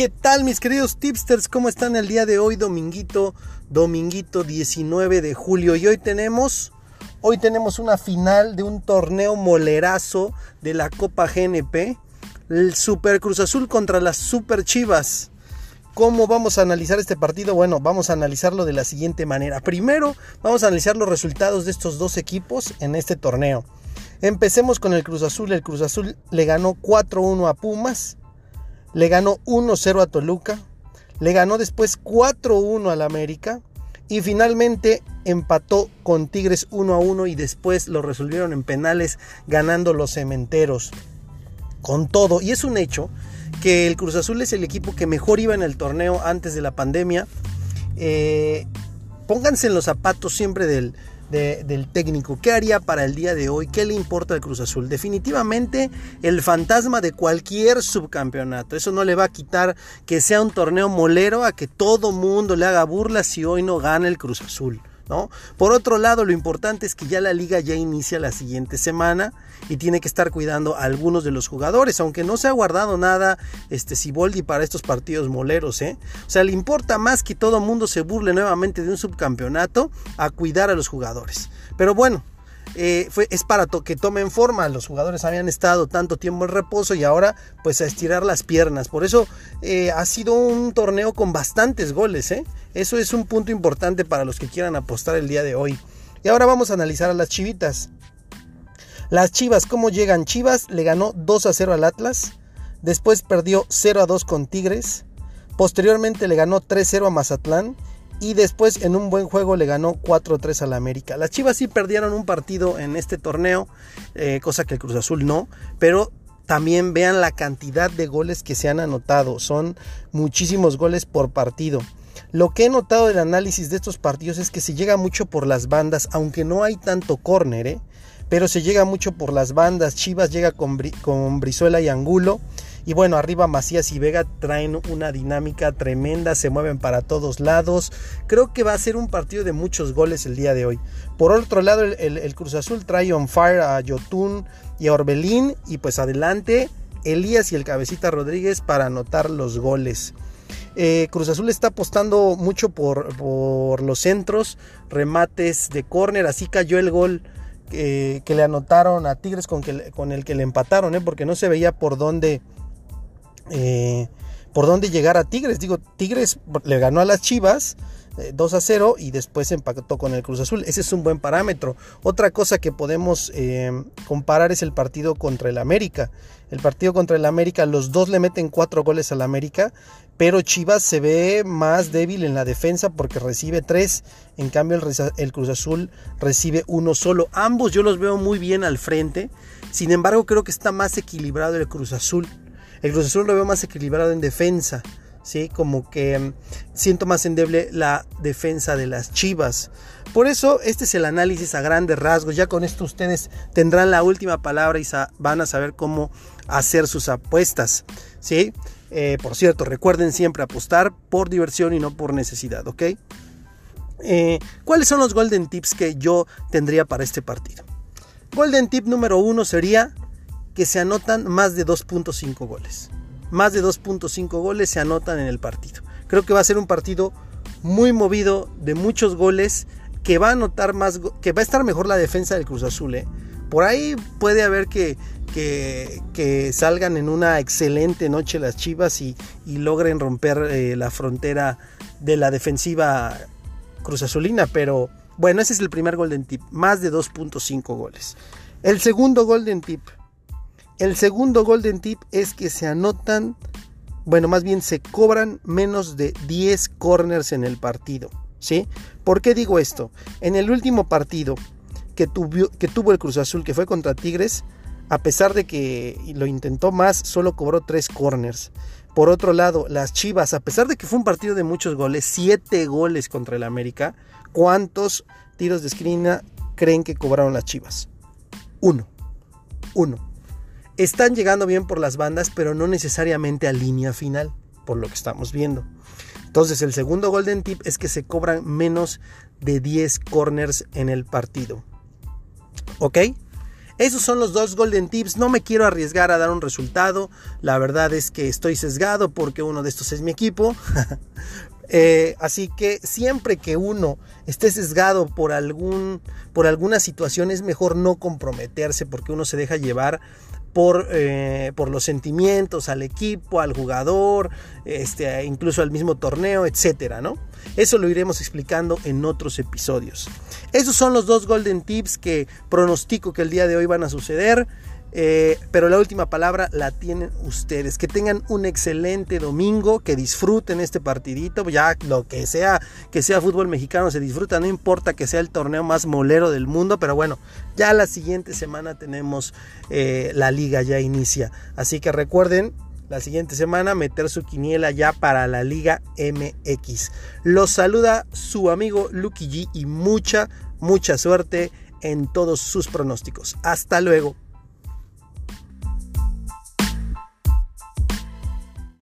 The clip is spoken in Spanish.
¿Qué tal mis queridos tipsters? ¿Cómo están el día de hoy, dominguito, dominguito 19 de julio? Y hoy tenemos, hoy tenemos una final de un torneo molerazo de la Copa GNP, el Super Cruz Azul contra las Super Chivas. ¿Cómo vamos a analizar este partido? Bueno, vamos a analizarlo de la siguiente manera. Primero, vamos a analizar los resultados de estos dos equipos en este torneo. Empecemos con el Cruz Azul. El Cruz Azul le ganó 4-1 a Pumas le ganó 1-0 a Toluca, le ganó después 4-1 al América y finalmente empató con Tigres 1-1 y después lo resolvieron en penales ganando los cementeros. Con todo, y es un hecho que el Cruz Azul es el equipo que mejor iba en el torneo antes de la pandemia. Eh, pónganse en los zapatos siempre del, del técnico. ¿Qué haría para el día de hoy? ¿Qué le importa al Cruz Azul? Definitivamente el fantasma de cualquier subcampeonato. Eso no le va a quitar que sea un torneo molero a que todo mundo le haga burlas si hoy no gana el Cruz Azul. Por otro lado, lo importante es que ya la liga ya inicia la siguiente semana y tiene que estar cuidando a algunos de los jugadores, aunque no se ha guardado nada este Siboldi para estos partidos moleros, ¿eh? O sea, le importa más que todo mundo se burle nuevamente de un subcampeonato a cuidar a los jugadores. Pero bueno, eh, fue, es para que tomen forma. Los jugadores habían estado tanto tiempo en reposo y ahora pues a estirar las piernas. Por eso eh, ha sido un torneo con bastantes goles. ¿eh? Eso es un punto importante para los que quieran apostar el día de hoy. Y ahora vamos a analizar a las chivitas. Las chivas, ¿cómo llegan? Chivas le ganó 2 a 0 al Atlas. Después perdió 0 a 2 con Tigres. Posteriormente le ganó 3-0 a Mazatlán y después en un buen juego le ganó 4-3 al América. Las Chivas sí perdieron un partido en este torneo, eh, cosa que el Cruz Azul no, pero también vean la cantidad de goles que se han anotado, son muchísimos goles por partido. Lo que he notado del análisis de estos partidos es que se llega mucho por las bandas, aunque no hay tanto córner, ¿eh? pero se llega mucho por las bandas. Chivas llega con, con Brizuela y Angulo y bueno, arriba Macías y Vega traen una dinámica tremenda, se mueven para todos lados. Creo que va a ser un partido de muchos goles el día de hoy. Por otro lado, el, Cruz Azul trae on fire a Yotun y a Orbelín. Y pues adelante, Elías y el Cabecita Rodríguez para anotar los goles. Eh, Cruz Azul está apostando mucho por, por, los centros, remates de córner. Así cayó el gol eh, que le anotaron a Tigres con, que, con el que le empataron, eh, porque no se veía por dónde eh, por dónde llegar a Tigres. Digo, Tigres le ganó a las Chivas 2 eh, a 0 y después empató con el Cruz Azul. Ese es un buen parámetro. Otra cosa que podemos eh, comparar es el partido contra el América. El partido contra el América, los dos le meten cuatro goles al América, pero Chivas se ve más débil en la defensa porque recibe tres. En cambio, el, el Cruz Azul recibe uno solo. Ambos yo los veo muy bien al frente. Sin embargo, creo que está más equilibrado el Cruz Azul. El Cruz lo veo más equilibrado en defensa. ¿sí? Como que mm, siento más endeble la defensa de las Chivas. Por eso este es el análisis a grandes rasgos. Ya con esto ustedes tendrán la última palabra y van a saber cómo hacer sus apuestas. ¿sí? Eh, por cierto, recuerden siempre apostar por diversión y no por necesidad, ¿ok? Eh, ¿Cuáles son los golden tips que yo tendría para este partido? Golden tip número uno sería que se anotan más de 2.5 goles. Más de 2.5 goles se anotan en el partido. Creo que va a ser un partido muy movido, de muchos goles, que va a anotar más, que va a estar mejor la defensa del Cruz Azul. ¿eh? Por ahí puede haber que, que, salgan en una excelente noche las Chivas y, logren romper eh, la frontera de la defensiva Cruz Azulina, pero bueno, ese es el primer golden tip, más de 2.5 goles. El segundo golden tip, el segundo golden tip es que se anotan, bueno, más bien se cobran menos de 10 corners en el partido. ¿Sí? ¿Por qué digo esto? En el último partido que, tuvo el Cruz Azul, que fue contra Tigres, a pesar de que lo intentó más, solo cobró 3 corners. Por otro lado, las Chivas, a pesar de que fue un partido de muchos goles, 7 goles contra el América, ¿cuántos tiros de esquina creen que cobraron las Chivas? Uno. Uno están llegando bien por las bandas, pero no necesariamente a línea final, por lo que estamos viendo. Entonces el segundo golden tip es que se cobran menos de 10 corners en el partido. ¿Ok? Esos son los dos Golden Tips. No me quiero arriesgar a dar un resultado. La verdad es que estoy sesgado porque uno de estos es mi equipo. Eh, así que siempre que uno esté sesgado por, algún, por alguna situación es mejor no comprometerse porque uno se deja llevar por, eh, por, los sentimientos al equipo, al jugador, este, incluso al mismo torneo, etcétera, ¿no? Eso lo iremos explicando en otros episodios. Esos son los dos golden tips que pronostico que el día de hoy van a suceder. Eh, pero la última palabra la tienen ustedes. Que tengan un excelente domingo, que disfruten este partidito, ya lo que sea, que sea fútbol mexicano se disfruta, no importa que sea el torneo más molero del mundo, pero bueno, ya la siguiente semana tenemos eh, la liga, ya inicia. Así que recuerden, la siguiente semana meter su quiniela ya para la Liga MX. Los saluda su amigo Lucky G y mucha, mucha suerte en todos sus pronósticos. Hasta luego.